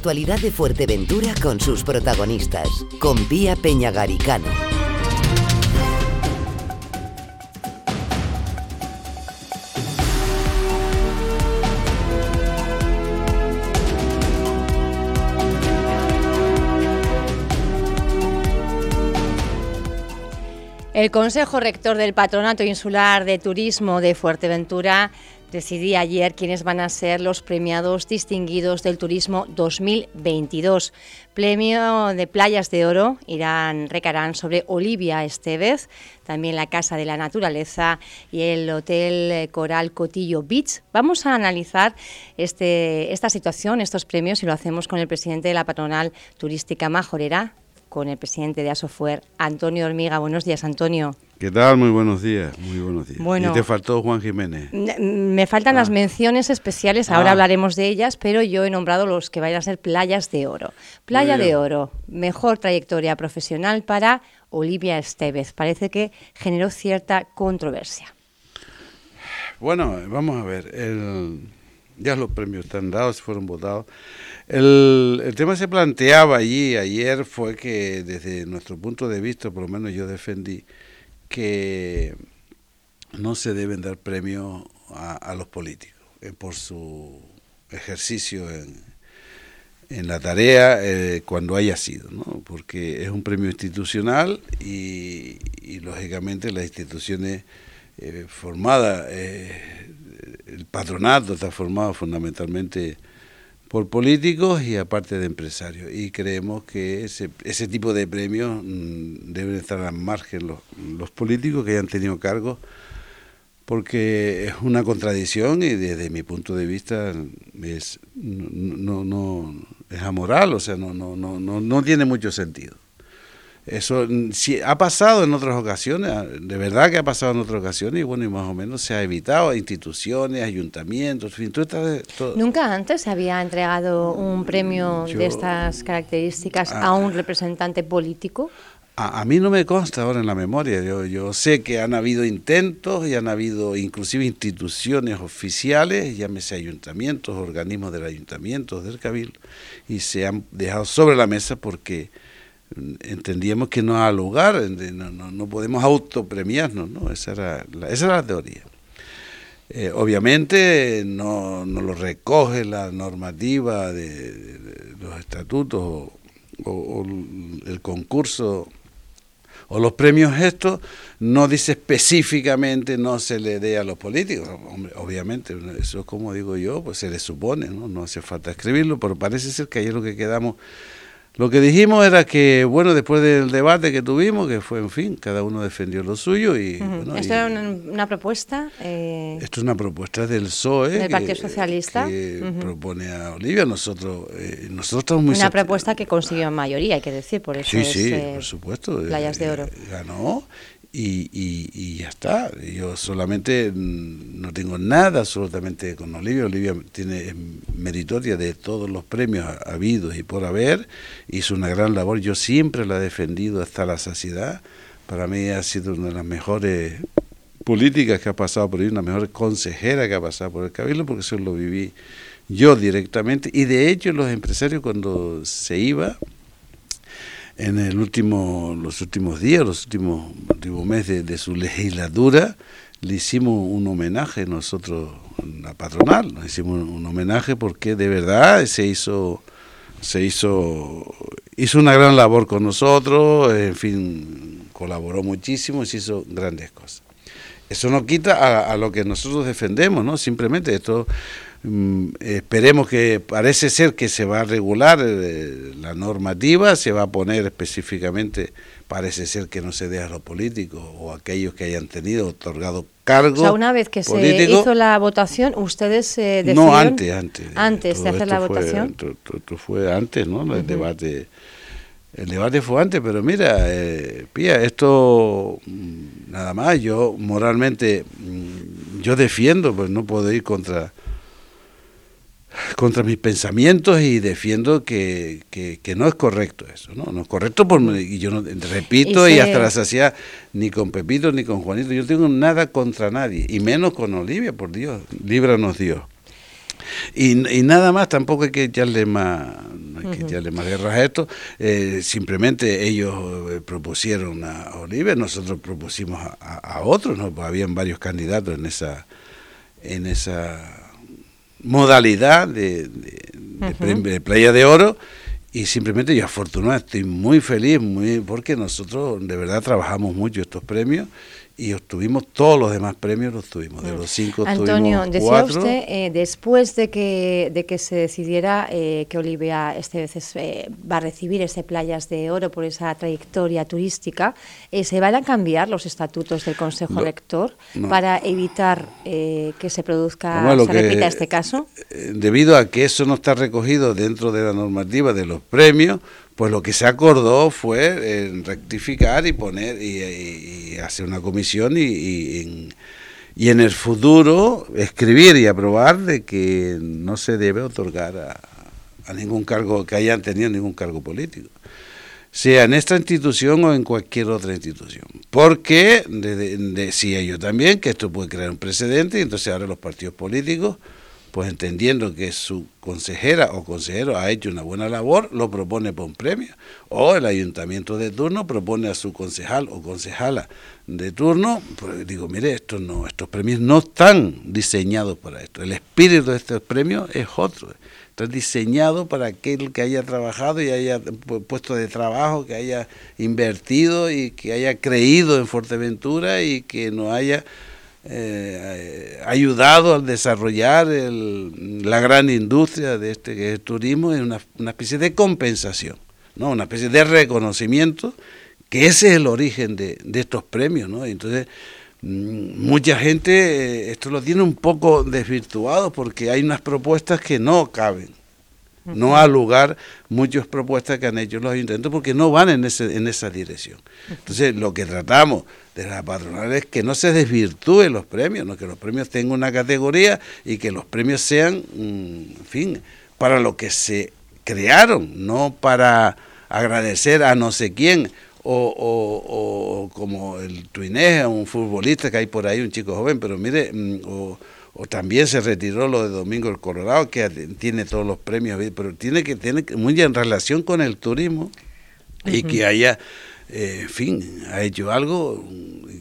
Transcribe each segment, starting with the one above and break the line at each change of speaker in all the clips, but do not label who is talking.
actualidad de Fuerteventura con sus protagonistas, con Pía Peñagaricano.
El Consejo Rector del Patronato Insular de Turismo de Fuerteventura decidía ayer quiénes van a ser los premiados distinguidos del turismo 2022. Premio de Playas de Oro irán, recarán sobre Olivia Estevez, también la Casa de la Naturaleza y el Hotel Coral Cotillo Beach. Vamos a analizar este, esta situación, estos premios, y lo hacemos con el presidente de la patronal turística Majorera, con el presidente de Asofuer, Antonio Hormiga. Buenos días, Antonio.
¿Qué tal? Muy buenos días, muy buenos días.
Bueno,
y te faltó Juan Jiménez.
Me faltan las ah. menciones especiales, ahora ah. hablaremos de ellas, pero yo he nombrado los que vayan a ser playas de oro. Playa de oro, mejor trayectoria profesional para Olivia Estevez. Parece que generó cierta controversia.
Bueno, vamos a ver, ya los premios están dados, fueron votados. El, el, tema se planteaba allí ayer fue que desde nuestro punto de vista, por lo menos yo defendí, que no se deben dar premios a, los políticos eh, por su ejercicio en, en la tarea eh, cuando haya sido, ¿no? porque es un premio institucional y, lógicamente las instituciones eh, formadas, el patronato está formado fundamentalmente por políticos y aparte de empresarios. Y creemos que ese, tipo de premios mm, deben estar al margen los, los políticos que hayan tenido cargos, porque es una contradicción y desde mi punto de vista es, no, no, es amoral, o sea, no, no, no, no, no tiene mucho sentido. Eso si, ha pasado en otras ocasiones, de verdad que ha pasado en otras ocasiones y bueno, y más o menos se ha evitado instituciones, ayuntamientos, en fin,
¿Nunca antes se había entregado un premio de estas características a, un representante político?
A, mí no me consta ahora en la memoria, yo, yo sé que han habido intentos y han habido inclusive instituciones oficiales, llámese ayuntamientos, organismos del ayuntamiento, del cabildo, y se han dejado sobre la mesa porque entendíamos que no ha lugar, no, no, no podemos autopremiarnos, ¿no? Esa era la, esa era la teoría. Eh, obviamente no, no, lo recoge la normativa de, los estatutos o, el concurso o los premios estos, no dice específicamente no se le dé a los políticos. Hombre, obviamente, eso es como digo yo, pues se le supone, ¿no? no hace falta escribirlo, pero parece ser que ayer lo que quedamos lo que dijimos era que, bueno, después del debate que tuvimos, que fue, en fin, cada uno defendió lo suyo y...
¿Esto era una, propuesta?
Eh, esto es una propuesta del PSOE.
Del Partido Socialista.
Que propone a Olivia. Nosotros, eh, nosotros estamos muy...
Una propuesta que consiguió mayoría, hay que decir, por eso
Sí,
es,
sí,
eh,
por supuesto.
Playas de Oro.
ganó y, y, ya está. Yo solamente mm, no tengo nada absolutamente con Olivia. Olivia tiene meritoria de todos los premios habidos y por haber. Hizo una gran labor. Yo siempre la he defendido hasta la saciedad. Para mí ha sido una de las mejores políticas que ha pasado por ahí, una mejor consejera que ha pasado por el Cabildo, porque eso lo viví yo directamente. Y de hecho los empresarios cuando se iba en el último, los últimos días, los últimos, últimos meses de, su legislatura, le hicimos un homenaje nosotros, la patronal, le hicimos un, homenaje porque de verdad se hizo, se hizo, hizo una gran labor con nosotros, en fin, colaboró muchísimo y se hizo grandes cosas. Eso no quita a, a lo que nosotros defendemos, ¿no? Simplemente esto Mm, esperemos que parece ser que se va a regular eh, la normativa, se va a poner específicamente, parece ser que no se deja a los políticos o aquellos que hayan tenido otorgado cargos. O
sea, una vez que se hizo la votación, ustedes se
No, antes, antes.
Antes de hacer la votación.
Esto fue antes, ¿no? El debate. El debate fue antes, pero mira, eh, Pía, esto mm, nada más, yo moralmente, mm, yo defiendo, pues no puedo ir contra contra mis pensamientos y defiendo que, que, no es correcto eso, ¿no? No es correcto, por, y yo no, repito y, hasta la saciedad, ni con Pepito ni con Juanito, yo tengo nada contra nadie, y menos con Olivia, por Dios, líbranos Dios. Y, y nada más, tampoco hay que echarle más, no hay que tirarle más guerras a esto. Eh, simplemente ellos eh, propusieron a Oliver, nosotros propusimos a, otros, ¿no? Pues habían varios candidatos en esa, en esa modalidad de, de Playa de Oro y simplemente yo afortunado, estoy muy feliz, muy porque nosotros de verdad trabajamos mucho estos premios y obtuvimos todos los demás premios, los tuvimos. De mm. los cinco
Antonio, decía usted, eh, después de que, de que se decidiera eh, que Olivia este veces eh, va a recibir ese Playas de Oro por esa trayectoria turística, ¿se van a cambiar los estatutos del Consejo Rector para evitar que se produzca, se repita este caso?
Debido a que eso no está recogido dentro de la normativa de los premios, pues lo que se acordó fue eh, rectificar y poner y, hacer una comisión y, en, y, en, el futuro escribir y aprobar de que no se debe otorgar a, ningún cargo que hayan tenido ningún cargo político sea en esta institución o en cualquier otra institución. Porque decía yo también que esto puede crear un precedente y entonces ahora los partidos políticos pues entendiendo que su consejera o consejero ha hecho una buena labor, lo propone por un premio. O el ayuntamiento de turno propone a su concejal o concejala de turno, pues digo, mire, estos, no, estos premios no están diseñados para esto. El espíritu de estos premios es otro. Está diseñado para aquel que haya trabajado y haya puesto de trabajo, que haya invertido y que haya creído en Fuerteventura y que no haya eh, ayudado a desarrollar la gran industria de este que es el turismo es una, una, especie de compensación, ¿no? una especie de reconocimiento, que ese es el origen de, de estos premios. ¿no? Entonces, mm, mucha gente eh, esto lo tiene un poco desvirtuado porque hay unas propuestas que no caben. No ha lugar muchas propuestas que han hecho los ayuntamientos porque no van en, ese, en esa dirección. Entonces, lo que tratamos de la patronal es que no se desvirtúen los premios, ¿no? que los premios tengan una categoría y que los premios sean, mm, en fin, para lo que se crearon, no para agradecer a no sé quién. O, o, como el Tuineja, un futbolista que hay por ahí, un chico joven, pero mire, mm, o, o también se retiró lo de Domingo el Colorado, que tiene todos los premios, pero tiene que tener muy en relación con el turismo. Y que haya eh, en fin, ha hecho algo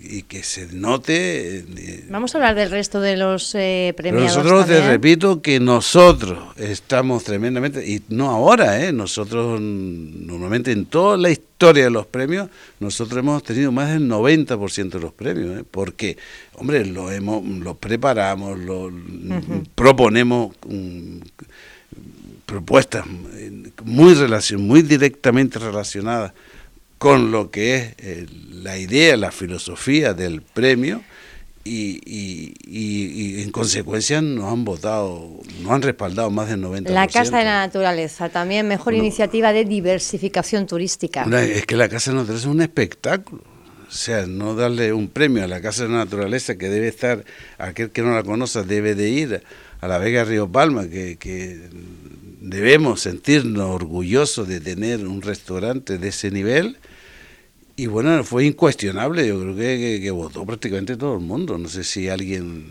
y que se note.
Eh, Vamos a hablar del resto de los eh, premiados.
Nosotros te repito que nosotros estamos tremendamente, y no ahora, eh, nosotros normalmente en toda la historia de los premios, nosotros hemos tenido más del 90% de los premios, porque, hombre, lo, hemos, lo preparamos, lo proponemos. Mm, propuestas muy relacion, muy directamente relacionadas con lo que es eh, la idea, la filosofía del premio y, y, en consecuencia nos han votado, nos han respaldado más del 90%.
La Casa de la Naturaleza, también mejor iniciativa de diversificación turística.
es que la Casa de la Naturaleza es un espectáculo. O sea, no darle un premio a la Casa de la Naturaleza que debe estar, aquel que no la conoce debe de ir a la Vega Río Palma, que, que debemos sentirnos orgullosos de tener un restaurante de ese nivel. Y bueno, fue incuestionable, yo creo que, votó prácticamente todo el mundo. No sé si alguien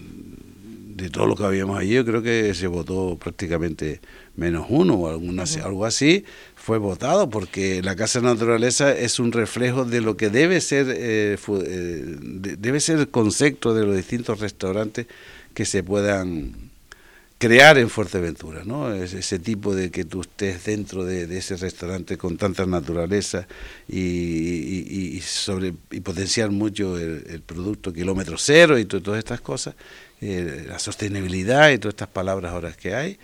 de todo lo que habíamos allí, yo creo que se votó prácticamente menos uno o alguna, algo así, fue votado porque la Casa de Naturaleza es un reflejo de lo que debe ser, eh, eh, debe ser el concepto de los distintos restaurantes que se puedan crear en Fuerteventura, ¿no? ese tipo de que tú estés dentro de, ese restaurante con tanta naturaleza y, sobre, y potenciar mucho el, producto kilómetro cero y todas estas cosas, eh, la sostenibilidad y todas estas palabras ahora que hay,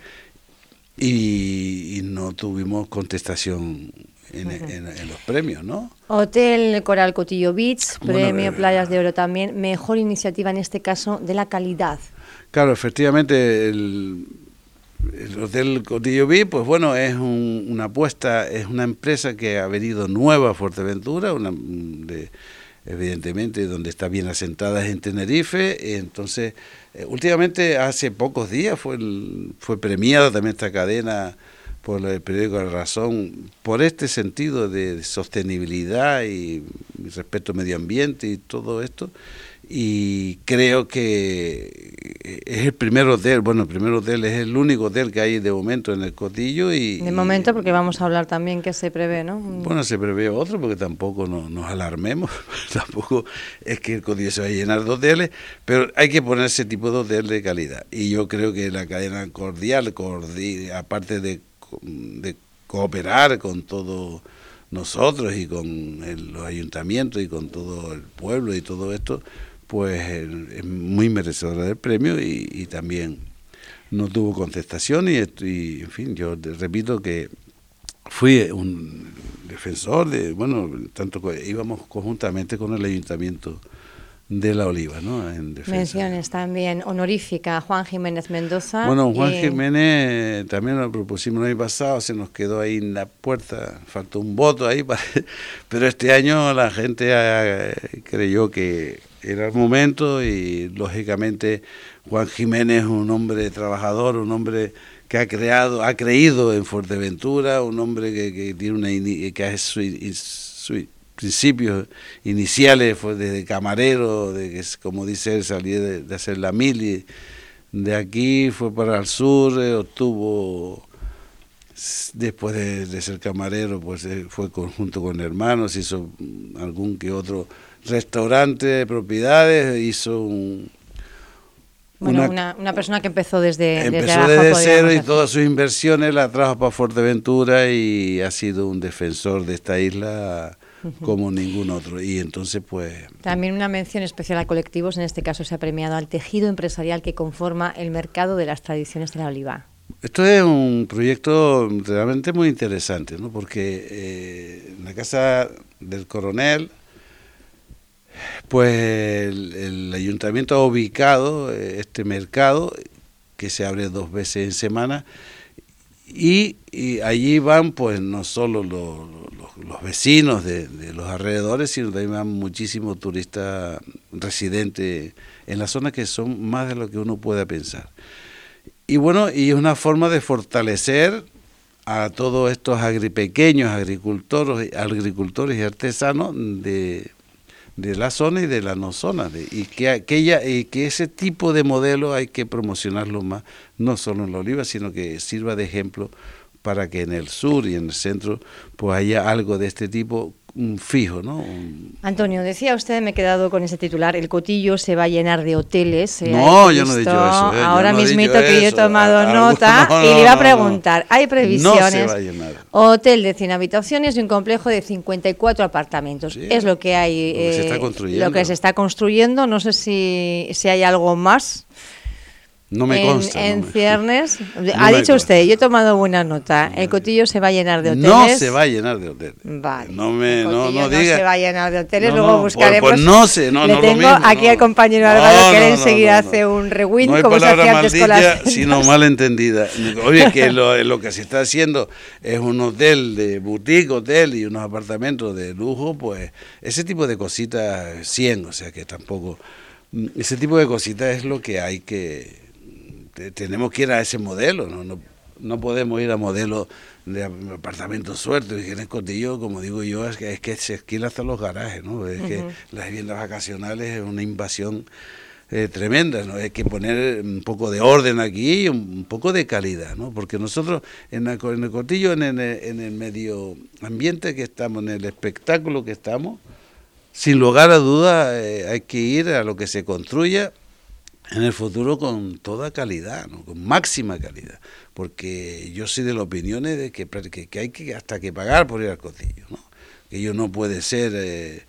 y, no tuvimos contestación en, los premios, ¿no?
Hotel Coral Cotillo Beach, premio eh, Playas de Oro también, mejor iniciativa en este caso de la calidad.
Claro, efectivamente, el, Hotel Cotillo B, pues bueno, es una apuesta, es una empresa que ha venido nueva a Fuerteventura, una, de, evidentemente donde está bien asentada en Tenerife, entonces eh, últimamente hace pocos días fue, fue premiada también esta cadena por el periódico La Razón, por este sentido de sostenibilidad y respeto al medio ambiente y todo esto, y creo que es el primer hotel, bueno, el primer hotel es el único hotel que hay de momento en el Cotillo y...
De momento porque vamos a hablar también que se prevé, ¿no?
Bueno, se prevé otro porque tampoco nos alarmemos, tampoco es que el Cotillo se va a llenar de hoteles, pero hay que poner ese tipo de hotel de calidad y yo creo que la cadena cordial, aparte de, de cooperar con todo nosotros y con los ayuntamientos y con todo el pueblo y todo esto, pues es muy merecedora del premio y, también no tuvo contestación y, y, en fin, yo repito que fui un defensor de, bueno, tanto íbamos conjuntamente con el ayuntamiento de la Oliva, ¿no? En
Menciones también honorífica Juan Jiménez Mendoza.
Bueno, Juan Jiménez también lo propusimos el año pasado, se nos quedó ahí en la puerta, faltó un voto ahí, pero este año la gente creyó que era el momento y lógicamente Juan Jiménez es un hombre trabajador, un hombre que ha creado, ha creído en Fuerteventura, un hombre que, tiene una que es su, principios iniciales fue desde camarero, de que como dice él, salía de, hacer la mili, de aquí fue para el sur, eh, obtuvo después de, ser camarero, pues eh, fue conjunto con hermanos, hizo algún que otro restaurante de propiedades, hizo un...
Bueno, una, una, persona que empezó desde,
empezó desde, cero y todas sus inversiones las trajo para Fuerteventura y ha sido un defensor de esta isla como ningún otro. Y entonces, pues...
También una mención especial a colectivos, en este caso se ha premiado al tejido empresarial que conforma el mercado de las tradiciones de la oliva.
Esto es un proyecto realmente muy interesante, ¿no? porque eh, en la Casa del Coronel, pues el, ayuntamiento ha ubicado eh, este mercado que se abre dos veces en semana y, allí van pues no solo los, los, vecinos de, los alrededores, sino también van muchísimos turistas residentes en la zona que son más de lo que uno pueda pensar. Y bueno, y es una forma de fortalecer a todos estos pequeños agricultores, agricultores y artesanos de, de la zona y de la no zona. y que, aquella, y que ese tipo de modelo hay que promocionarlo más, no solo en la oliva, sino que sirva de ejemplo para que en el sur y en el centro pues haya algo de este tipo fijo, ¿no?
Antonio, decía usted, me he quedado con ese titular, el cotillo se va a llenar de hoteles.
Eh, no, yo no he dicho eso.
Eh, Ahora mismito que yo he tomado nota y le iba a preguntar, ¿hay previsiones? Hotel de 100 habitaciones y un complejo de 54 apartamentos. es lo que hay,
lo que, se está construyendo.
Eh, lo que se está construyendo. No sé si, si hay algo más.
No me consta.
En, ciernes, ha dicho usted, yo he tomado buena nota, el cotillo se va a llenar de hoteles.
No se va a llenar de hoteles.
Vale.
No me, no,
no,
diga.
se va a llenar de hoteles, luego buscaremos.
Pues, no sé, no,
Le
no
tengo aquí al compañero Álvaro que él enseguida hace un rewind, como se hacía antes con las...
sino malentendida. Oye, que lo, lo que se está haciendo es un hotel de boutique, hotel y unos apartamentos de lujo, pues ese tipo de cositas 100, o sea que tampoco... Ese tipo de cositas es lo que hay que tenemos que ir a ese modelo, ¿no? no, no podemos ir a modelo de apartamentos sueltos y en el cotillo, como digo yo, es que, es que se esquila hasta los garajes, ¿no? Es que las viviendas vacacionales es una invasión eh, tremenda, ¿no? Hay que poner un poco de orden aquí y un, poco de calidad, ¿no? Porque nosotros en, el cotillo, en el, en el medio ambiente que estamos, en el espectáculo que estamos, sin lugar a dudas eh, hay que ir a lo que se construya en el futuro con toda calidad, ¿no? con máxima calidad, porque yo soy de la opinión de que, que, hay que hasta que pagar por ir al cotillo, ¿no? que ello no puede ser, eh,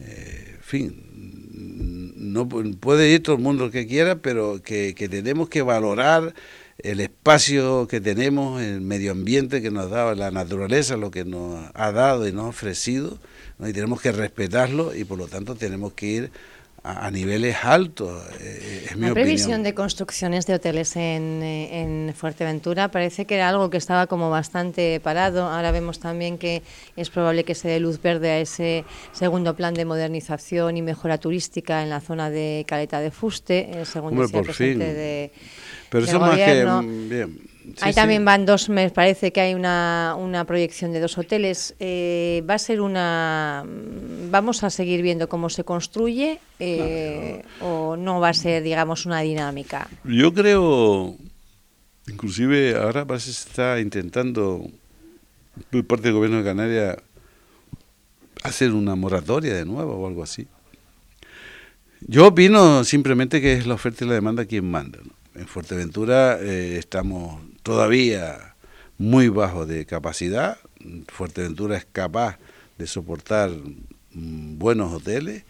eh, en fin, no puede ir todo el mundo que quiera, pero que, que, tenemos que valorar el espacio que tenemos, el medio ambiente que nos ha dado, la naturaleza, lo que nos ha dado y nos ha ofrecido, y tenemos que respetarlo y por lo tanto tenemos que ir a, niveles altos. Eh, es mi
la previsión de construcciones de hoteles en, eh, en, Fuerteventura parece que era algo que estaba como bastante parado. Ahora vemos también que es probable que se dé luz verde a ese segundo plan de modernización y mejora turística en la zona de Caleta de Fuste, eh, según decía el presidente de
Pero eso más que mm,
Ahí también van dos, me parece que hay una, una proyección de dos hoteles. Eh, va a ser una. ¿Vamos a seguir viendo cómo se construye eh, o no va a ser, digamos, una dinámica?
Yo creo, inclusive ahora parece que se está intentando, por parte del gobierno de Canarias, hacer una moratoria de nuevo o algo así. Yo opino simplemente que es la oferta y la demanda quien manda. En Fuerteventura eh, estamos todavía muy bajo de capacidad. Fuerteventura es capaz de soportar mm, buenos hoteles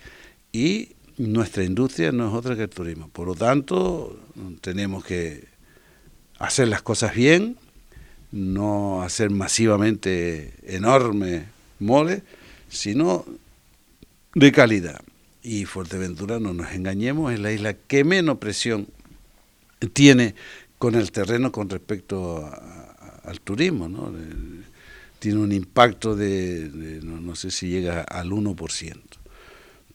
y nuestra industria no es otra que el turismo. Por lo tanto, tenemos que hacer las cosas bien, no hacer masivamente enormes moles, sino de calidad. Y Fuerteventura, no nos engañemos, es la isla que menos presión tiene con el terreno con respecto al turismo. ¿no? Tiene un impacto de, no, no, sé si llega al 1%.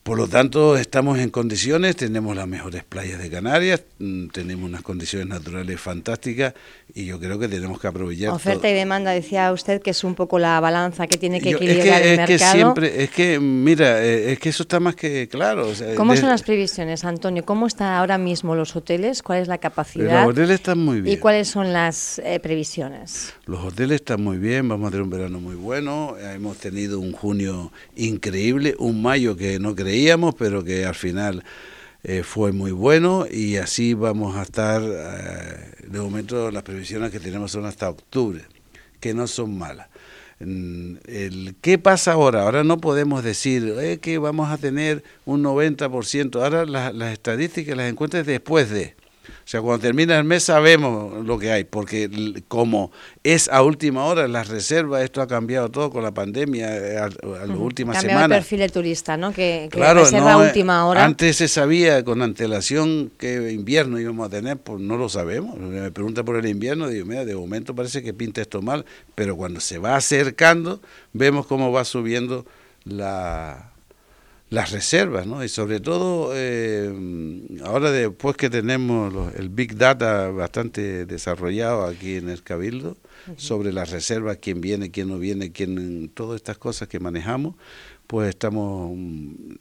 Por lo tanto, estamos en condiciones, tenemos las mejores playas de Canarias, mm, tenemos unas condiciones naturales fantásticas y yo creo que tenemos que aprovechar.
Oferta y demanda, decía usted que es un poco la balanza que tiene que equilibrar es que, el
mercado. Que siempre, es que, mira, eh, es que eso está más que claro.
¿Cómo son las previsiones, Antonio? ¿Cómo están ahora mismo los hoteles? ¿Cuál es la capacidad?
Los hoteles están muy bien.
¿Y cuáles son las eh, previsiones?
Los hoteles están muy bien, vamos a tener un verano muy bueno, hemos tenido un junio increíble, un mayo que no pero que al final eh, fue muy bueno y así vamos a estar, eh, de momento las previsiones que tenemos son hasta octubre, que no son malas. El, ¿Qué pasa ahora? Ahora no podemos decir eh, que vamos a tener un 90%. Ahora las, las estadísticas las encuentras después de. O sea, cuando termina el mes sabemos lo que hay, porque como es a última hora las reservas, esto ha cambiado todo con la pandemia eh, a, las últimas semanas. el
perfil de turista, ¿no? Que, reserva a eh, última hora.
Antes se sabía con antelación qué invierno íbamos a tener, pues no lo sabemos. Me pregunta por el invierno, digo, mira, de momento parece que pinta esto mal, pero cuando se va acercando, vemos cómo va subiendo la las reservas, ¿no? Y sobre todo, eh, ahora después que tenemos el Big Data bastante desarrollado aquí en el Cabildo, sobre las reservas, quién viene, quién no viene, quién, todas estas cosas que manejamos, pues estamos,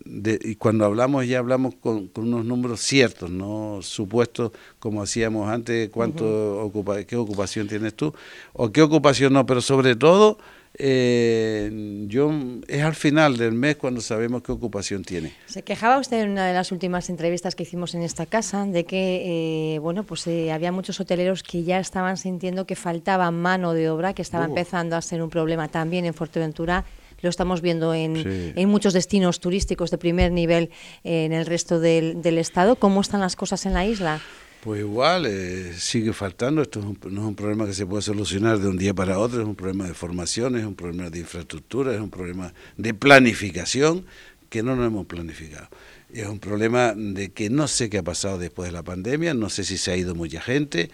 y cuando hablamos ya hablamos con, unos números ciertos, no supuestos como hacíamos antes, cuánto ocupa, qué ocupación tienes tú, o qué ocupación no, pero sobre todo eh, yo es al final del mes cuando sabemos qué ocupación tiene.
Se quejaba usted en una de las últimas entrevistas que hicimos en esta casa de que eh, bueno pues eh, había muchos hoteleros que ya estaban sintiendo que faltaba mano de obra, que estaba empezando a ser un problema también en Fuerteventura. Lo estamos viendo en, en muchos destinos turísticos de primer nivel en el resto del, del estado. ¿Cómo están las cosas en la isla?
Pues igual, eh, sigue faltando. Esto no es un problema que se puede solucionar de un día para otro, es un problema de formación, es un problema de infraestructura, es un problema de planificación que no nos hemos planificado. Es un problema de que no sé qué ha pasado después de la pandemia, no sé si se ha ido mucha gente.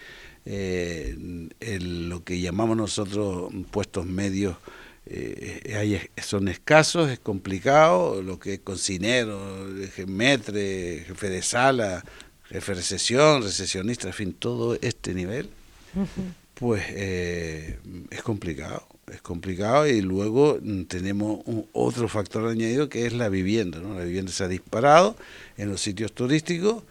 Eh, lo que llamamos nosotros puestos medios eh, son escasos, es complicado, lo que es cocinero, metre, jefe de sala, recesión, recesionista, en fin, todo este nivel, pues eh, es complicado, es complicado y luego mm, tenemos un, otro factor añadido que es la vivienda, ¿no? La vivienda se ha disparado en los sitios turísticos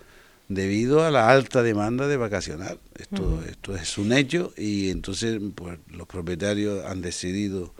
debido a la alta demanda de vacacional. Esto, esto es un hecho y entonces pues, los propietarios han decidido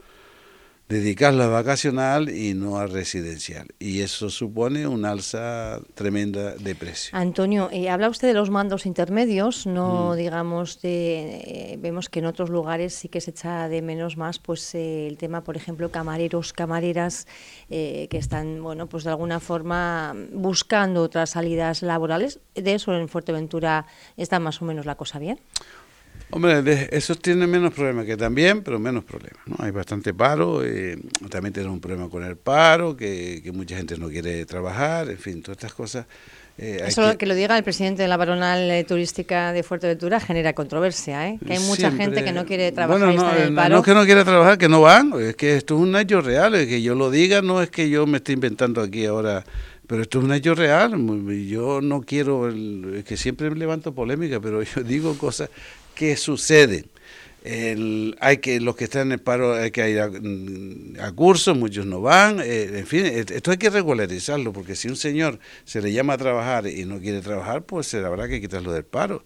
dedicarlo a vacacional y no a residencial. Y eso supone un alza tremenda de precio.
Antonio, eh, habla usted de los mandos intermedios, no mm. digamos de... Eh, vemos que en otros lugares sí que se echa de menos más pues eh, el tema, por ejemplo, camareros, camareras que están, bueno, pues de alguna forma buscando otras salidas laborales. De eso en Fuerteventura está más o menos la cosa bien.
Hombre, esos tienen menos problemas que también, pero menos problemas. ¿no? Hay bastante paro, eh, también tenemos un problema con el paro, que, mucha gente no quiere trabajar, en fin, todas estas cosas.
Eh, Eso que... lo diga el presidente de la baronal eh, turística de Fuerteventura genera controversia, ¿eh? que hay mucha gente que no quiere trabajar
bueno, no, no, no es que no quiera trabajar, que no van, es que esto es un hecho real, es que yo lo diga, no es que yo me esté inventando aquí ahora pero esto es un hecho real. Yo no quiero, es que siempre levanto polémica, pero yo digo cosas que suceden. El, hay que los que están en el paro hay que ir a, mm, cursos, muchos no van, eh, en fin, esto hay que regularizarlo, porque si un señor se le llama a trabajar y no quiere trabajar, pues se habrá que quitarlo del paro.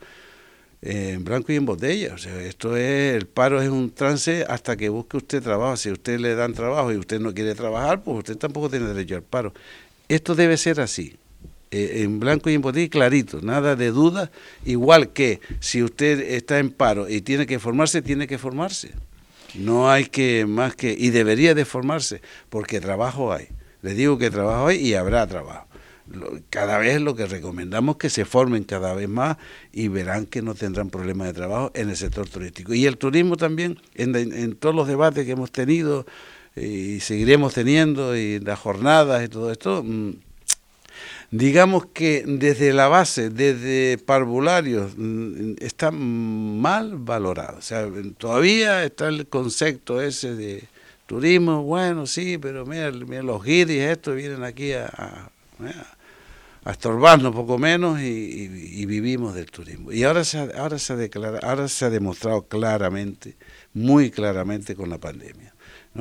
Eh, en blanco y en botella. O sea, esto es, el paro es un trance hasta que busque usted trabajo. Si usted le dan trabajo y usted no quiere trabajar, pues usted tampoco tiene derecho al paro. Esto debe ser así. Eh, en blanco y en botella clarito, nada de duda, igual que si usted está en paro y tiene que formarse, tiene que formarse. No hay que más que, y debería de formarse, porque trabajo hay. Le digo que trabajo hay y habrá trabajo. Cada vez lo que recomendamos es que se formen cada vez más y verán que no tendrán problemas de trabajo en el sector turístico. Y el turismo también, en, en todos los debates que hemos tenido y seguiremos teniendo, y las jornadas y todo esto, mm, digamos que desde la base, desde parvularios, mm, está mal valorado. O sea, todavía está el concepto ese de turismo, bueno, sí, pero mira, los guiris estos vienen aquí a, a, estorbarnos poco menos y, vivimos del turismo. Y ahora se, ahora, se declara, ahora se ha demostrado claramente, muy claramente con la pandemia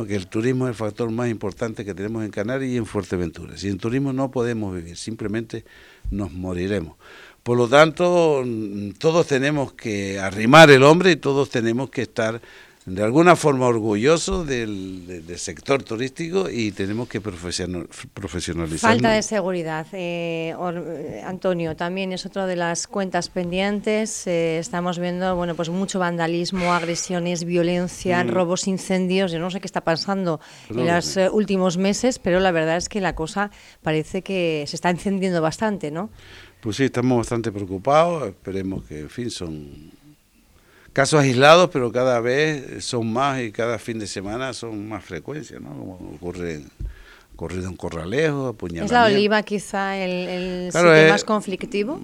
que el turismo es el factor más importante que tenemos en Canarias y en Fuerteventura. Sin turismo no podemos vivir, simplemente nos moriremos. Por lo tanto, todos tenemos que arrimar el hombre y todos tenemos que estar de alguna forma orgulloso del, sector turístico y tenemos que profesionalizar.
Falta de seguridad. Eh, Antonio, también es otra de las cuentas pendientes. Eh, estamos viendo bueno, pues mucho vandalismo, agresiones, violencia, mm. robos, incendios. Yo no sé qué está pasando en los eh, últimos meses, pero la verdad es que la cosa parece que se está encendiendo bastante, ¿no?
Pues sí, estamos bastante preocupados. Esperemos que, en fin, son casos aislados, pero cada vez son más y cada fin de semana son más frecuencias, ¿no? Como ocurre corrido en Corralejo, apuñalamiento.
¿Es la Oliva quizá el, sitio más conflictivo?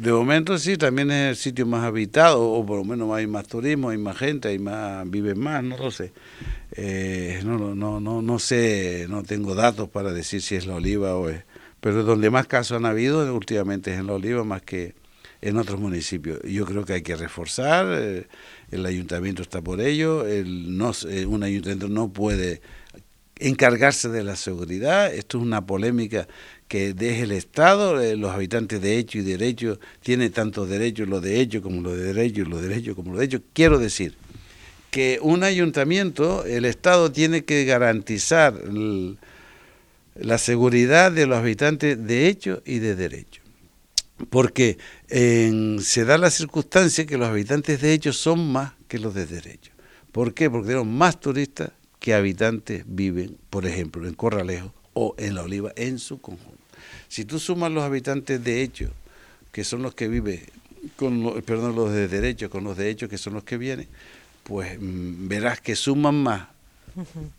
De momento sí, también es el sitio más habitado, o por lo menos hay más turismo, hay más gente, hay más, viven más, no lo sé. Eh, no, no, no, no sé, no tengo datos para decir si es la Oliva o es... Pero donde más casos han habido últimamente es en la Oliva más que en otros municipios. Yo creo que hay que reforzar, eh, el ayuntamiento está por ello, eh, un ayuntamiento no puede encargarse de la seguridad, esto es una polémica que desde el Estado, eh, los habitantes de hecho y derecho tienen tantos derechos, los de hecho como los de derecho, los de derecho como los de hecho. Quiero decir que un ayuntamiento, el Estado tiene que garantizar la seguridad de los habitantes de hecho y de derecho porque se da la circunstancia que los habitantes de hecho son más que los de derecho. ¿Por qué? Porque tenemos más turistas que habitantes viven, por ejemplo, en Corralejo o en La Oliva en su conjunto. Si tú sumas los habitantes de hecho, que son los que viven, con perdón, los de derecho con los de hecho, que son los que vienen, pues mm, verás que suman más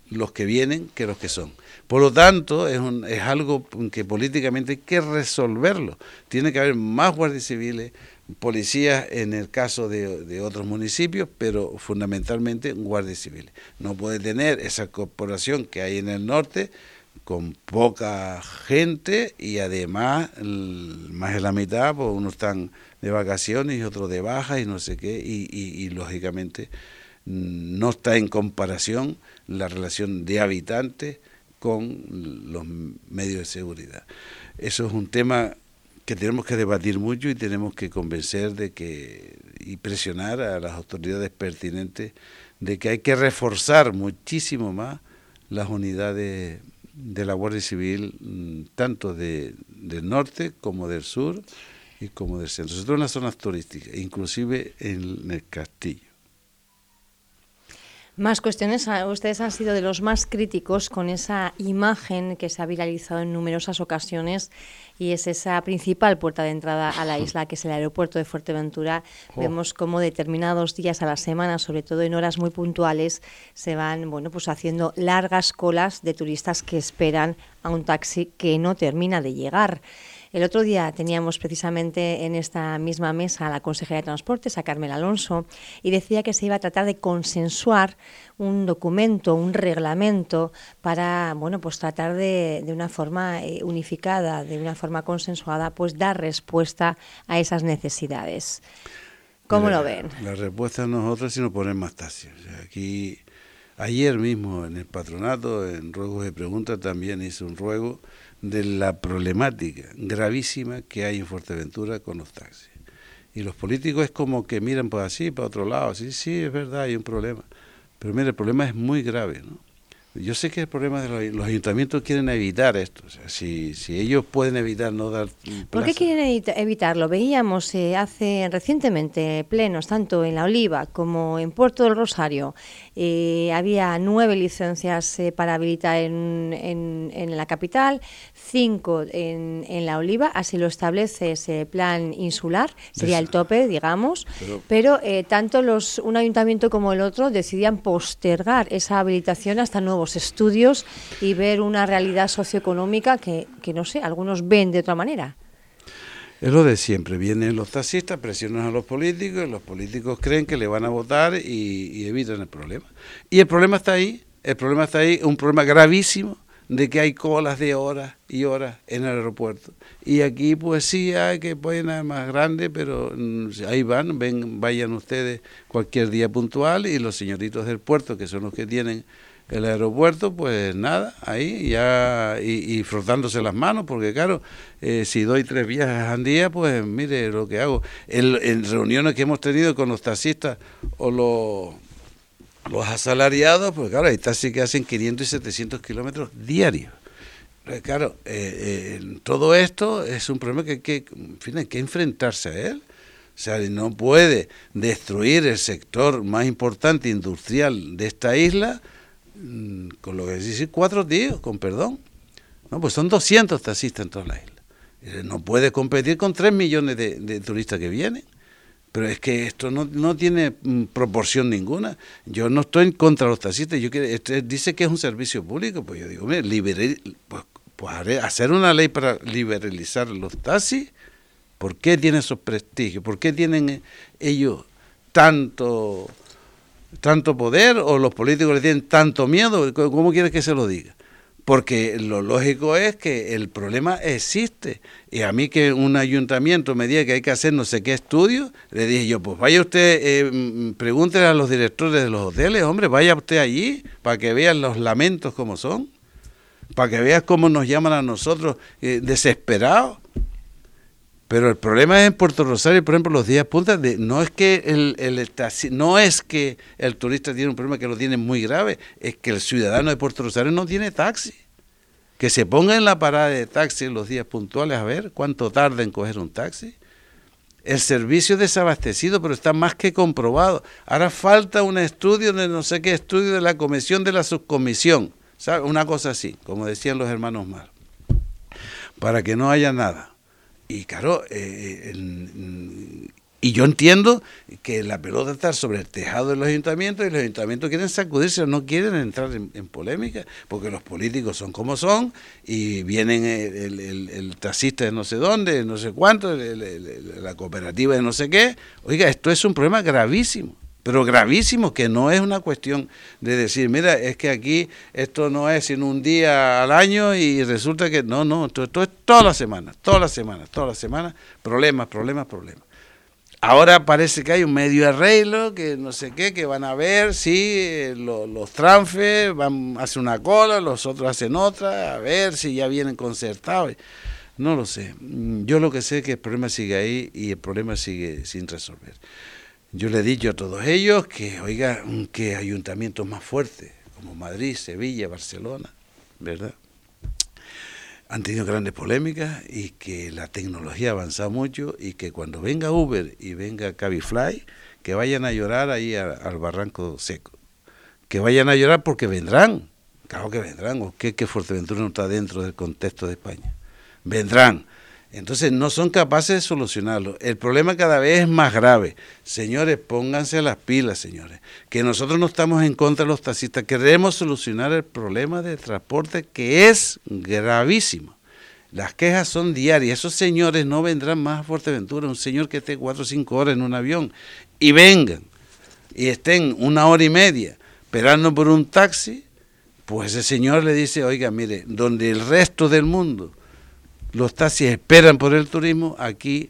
los que vienen que los que son. Por lo tanto, es, un, es algo que políticamente hay que resolverlo. Tiene que haber más guardias civiles, policías en el caso de, otros municipios, pero fundamentalmente guardias civiles. No puede tener esa corporación que hay en el norte con poca gente y además más de la mitad, pues unos están de vacaciones y otros de baja y no sé qué, y, y lógicamente mm, no está en comparación la relación de habitantes con los medios de seguridad. Eso es un tema que tenemos que debatir mucho y tenemos que convencer de que y presionar a las autoridades pertinentes de que hay que reforzar muchísimo más las unidades de la Guardia Civil, mm, tanto de, del norte como del sur y como del centro, sobre todo en las zonas turísticas, inclusive en el castillo.
Más cuestiones. Ah, ustedes han sido de los más críticos con esa imagen que se ha viralizado en numerosas ocasiones y es esa principal puerta de entrada a la isla, que es el aeropuerto de Fuerteventura. Oh. Vemos cómo determinados días a la semana, sobre todo en horas muy puntuales, se van bueno, pues haciendo largas colas de turistas que esperan a un taxi que no termina de llegar. El otro día teníamos precisamente en esta misma mesa a la consejera de Transportes, a Carmel Alonso, y decía que se iba a tratar de consensuar un documento, un reglamento para, bueno, pues tratar de, de una forma eh, unificada, de una forma consensuada, pues dar respuesta a esas necesidades. ¿Cómo lo ven?
La respuesta a nosotros es si nos ponen más taxis. aquí, ayer mismo en el patronato, en ruegos de preguntas, también hice un ruego de la problemática gravísima que hay en Fuerteventura con los taxis. Y los políticos es como que miran por así, para otro lado, así, sí, es verdad, hay un problema. Pero mire, el problema es muy grave, ¿no? Yo sé que el problema de los, los ayuntamientos quieren evitar esto. O sea, si, si ellos pueden evitar no dar. Plaza.
¿Por qué quieren evitarlo? Veíamos eh, hace recientemente plenos, tanto en La Oliva como en Puerto del Rosario. Eh, había nueve licencias eh, para habilitar en, en, en, la capital, cinco en, en, La Oliva. Así lo establece ese plan insular. Sería el tope, digamos. Pero, pero eh, tanto los un ayuntamiento como el otro decidían postergar esa habilitación hasta nuevos estudios y ver una realidad socioeconómica que, que, no sé, algunos ven de otra manera.
Es lo de siempre, vienen los taxistas, presionan a los políticos, los políticos creen que le van a votar y, y evitan el problema. Y el problema está ahí, el problema está ahí, un problema gravísimo de que hay colas de horas y horas en el aeropuerto. Y aquí pues sí hay que poner más grande, pero ahí van, ven, vayan ustedes cualquier día puntual y los señoritos del puerto, que son los que tienen el aeropuerto, pues nada, ahí ya, y, y frotándose las manos, porque claro, eh, si doy tres viajes al día, pues mire lo que hago. En, en, reuniones que hemos tenido con los taxistas o los, los asalariados, pues claro, hay taxis que hacen 500 y 700 kilómetros diarios. Claro, eh, eh, todo esto es un problema que hay que, fin, hay que enfrentarse a él. O sea, no puede destruir el sector más importante industrial de esta isla con lo que dice cuatro tíos, con perdón. No, pues son 200 taxistas en toda la isla. No puede competir con 3 millones de turistas que vienen. Pero es que esto no, no tiene proporción ninguna. Yo no estoy en contra de los taxistas. Yo quiero, este, dice que es un servicio público. Pues yo digo, mire, liberar, pues, pues hacer una ley para liberalizar los taxis. ¿Por qué tiene esos prestigios? ¿Por qué tienen ellos tanto tanto poder o los políticos le tienen tanto miedo? ¿Cómo quieres que se lo diga? Porque lo lógico es que el problema existe. Y a mí que un ayuntamiento me diga que hay que hacer no sé qué estudio, le dije yo, pues vaya usted, eh, pregúntele a los directores de los hoteles, hombre, vaya usted allí para que vean los lamentos como son, para que veas cómo nos llaman a nosotros eh, desesperados. Pero el problema es en Puerto Rosario, por ejemplo, los días puntas, de, no es que el, el, no es que el turista tiene un problema que lo tiene muy grave, es que el ciudadano de Puerto Rosario no tiene taxi. Que se ponga en la parada de taxi en los días puntuales a ver cuánto tarda en coger un taxi. El servicio es desabastecido, pero está más que comprobado. Ahora falta un estudio de no sé qué estudio de la comisión de la subcomisión. Una cosa así, como decían los hermanos Mar. Para que no haya nada. Y claro, eh, el, y yo entiendo que la pelota está sobre el tejado de los ayuntamientos y los ayuntamientos quieren sacudirse, no quieren entrar en, en polémica, porque los políticos son como son y vienen el, el, el taxista de no sé dónde, no sé cuánto, la cooperativa de no sé qué. Oiga, esto es un problema gravísimo pero gravísimo, que no es una cuestión de decir, mira, es que aquí esto no es sino un día al año y resulta que no, no, esto, es todas las semanas, todas las semanas, todas las semanas, problemas, problemas, problemas. Ahora parece que hay un medio arreglo, que no sé qué, que van a ver si los, los transfer van hacen una cola, los otros hacen otra, a ver si ya vienen concertados. No lo sé. Yo lo que sé es que el problema sigue ahí y el problema sigue sin resolver. Yo le he dicho a todos ellos que, oiga, que ayuntamientos más fuertes, como Madrid, Sevilla, Barcelona, ¿verdad? Han tenido grandes polémicas y que la tecnología ha avanzado mucho y que cuando venga Uber y venga Cabify, que vayan a llorar ahí al barranco seco. Que vayan a llorar porque vendrán. Claro que vendrán. ¿O qué que Fuerteventura no está dentro del contexto de España? Vendrán entonces no son capaces de solucionarlo. El problema cada vez es más grave. Señores, pónganse las pilas, señores. Que nosotros no estamos en contra de los taxistas. Queremos solucionar el problema de transporte que es gravísimo. Las quejas son diarias. Esos señores no vendrán más a Fuerteventura. Un señor que esté cuatro o cinco horas en un avión y vengan y estén una hora y media esperando por un taxi, pues ese señor le dice, oiga, mire, donde el resto del mundo los taxis esperan por el turismo, aquí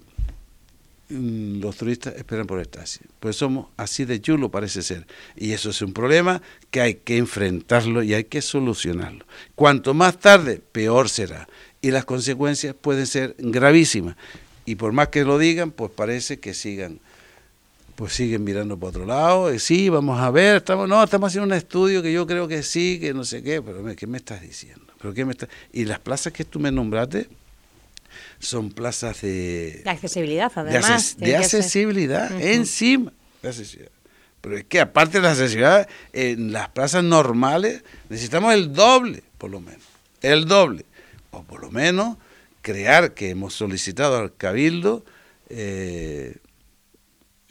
mm, los turistas esperan por el taxi. Pues somos así de chulo, parece ser. Y eso es un problema que hay que enfrentarlo y hay que solucionarlo. Cuanto más tarde, peor será. Y las consecuencias pueden ser gravísimas. Y por más que lo digan, pues parece que sigan pues siguen mirando por otro lado, sí, vamos a ver, estamos, no, estamos haciendo un estudio que yo creo que sí, que no sé qué, pero ¿qué me estás diciendo? ¿Pero qué me Y las plazas que tú me nombraste son plazas de...
De accesibilidad, además.
De, accesibilidad, encima de accesibilidad. Pero es que aparte de la accesibilidad, en las plazas normales necesitamos el doble, por lo menos, el doble. O por lo menos crear, que hemos solicitado al Cabildo, eh,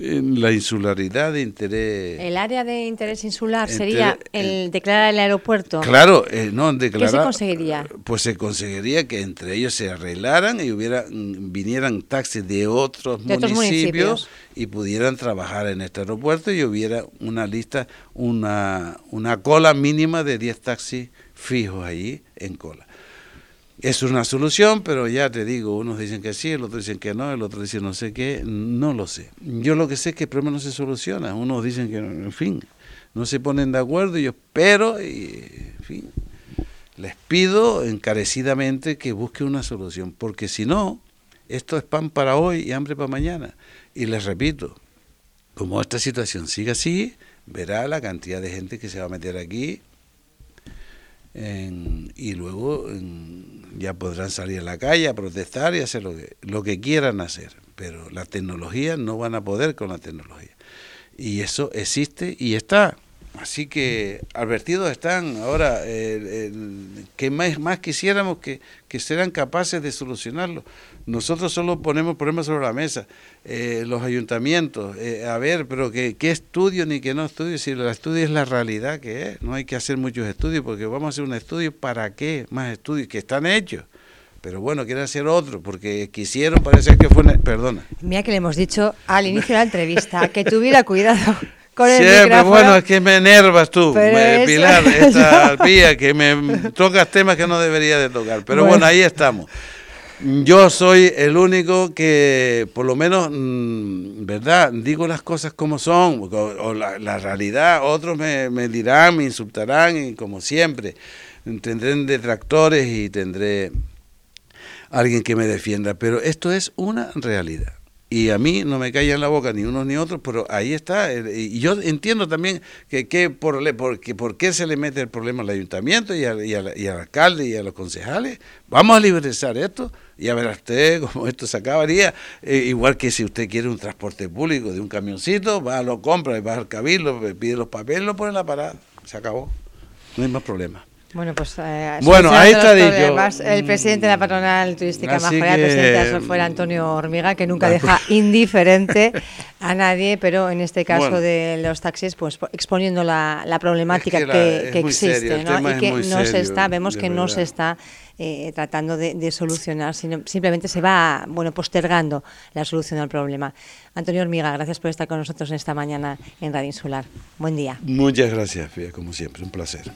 la insularidad de interés.
El área de interés insular sería el declarar el aeropuerto.
Claro, eh, no declarar.
¿Qué se conseguiría?
Pues se conseguiría que entre ellos se arreglaran y hubiera vinieran taxis de otros, municipios, y pudieran trabajar en este aeropuerto y hubiera una lista, una, una cola mínima de 10 taxis fijos allí en cola. Es una solución, pero ya te digo, unos dicen que sí, el otro dicen que no, el otro dice no sé qué, no lo sé. Yo lo que sé es que el problema no se soluciona, unos dicen que, en fin, no se ponen de acuerdo, yo espero, y, en fin, les pido encarecidamente que busquen una solución, porque si no, esto es pan para hoy y hambre para mañana. Y les repito, como esta situación sigue así, verá la cantidad de gente que se va a meter aquí y luego ya podrán salir a la calle a protestar y hacer lo que, lo que quieran hacer, pero la tecnología no van a poder con la tecnología. Y eso existe y está. Así que advertidos están ahora, que más, más quisiéramos que, que serán capaces de solucionarlo. Nosotros solo ponemos problemas sobre la mesa, eh, los ayuntamientos, eh, a ver, pero que, qué estudio ni que no estudio, si el estudio es la realidad que es, no hay que hacer muchos estudios, porque vamos a hacer un estudio, ¿para qué más estudios? Que están hechos. Pero bueno, quieren hacer otro, porque quisieron, parece que fue... Perdona.
Mira que le hemos dicho al inicio de la entrevista, que tuviera cuidado con el
Siempre, bueno, es que me enervas tú, Pilar, esta pía, que me tocas temas que no debería de tocar. Pero bueno ahí estamos. Yo soy el único que, por lo menos, mm, ¿verdad? Digo las cosas como son, o, la, realidad. Otros me, me, dirán, me insultarán, y como siempre, tendré detractores y tendré alguien que me defienda. Pero esto es una realidad y a mí no me en la boca ni unos ni otros, pero ahí está. Y yo entiendo también que, que por, por qué se le mete el problema al ayuntamiento y al, y, al, alcalde y a los concejales. Vamos a liberalizar esto y a ver usted cómo esto se acabaría. Eh, igual que si usted quiere un transporte público de un camioncito, va, lo compra, va al cabildo, pide los papeles, lo pone en la parada. Se acabó. No hay más problema.
Bueno, pues eh,
bueno, ahí está dicho.
El presidente de la patronal turística más el presidente de fue Antonio Hormiga, que nunca deja indiferente a nadie, pero en este caso de los taxis, pues exponiendo la, problemática que, existe, ¿no? y que no se está, vemos que no se está eh, tratando de, solucionar, sino simplemente se va, bueno, postergando la solución al problema. Antonio Hormiga, gracias por estar con nosotros esta mañana en Radio Insular. Buen día.
Muchas gracias, Fia, como siempre, un placer.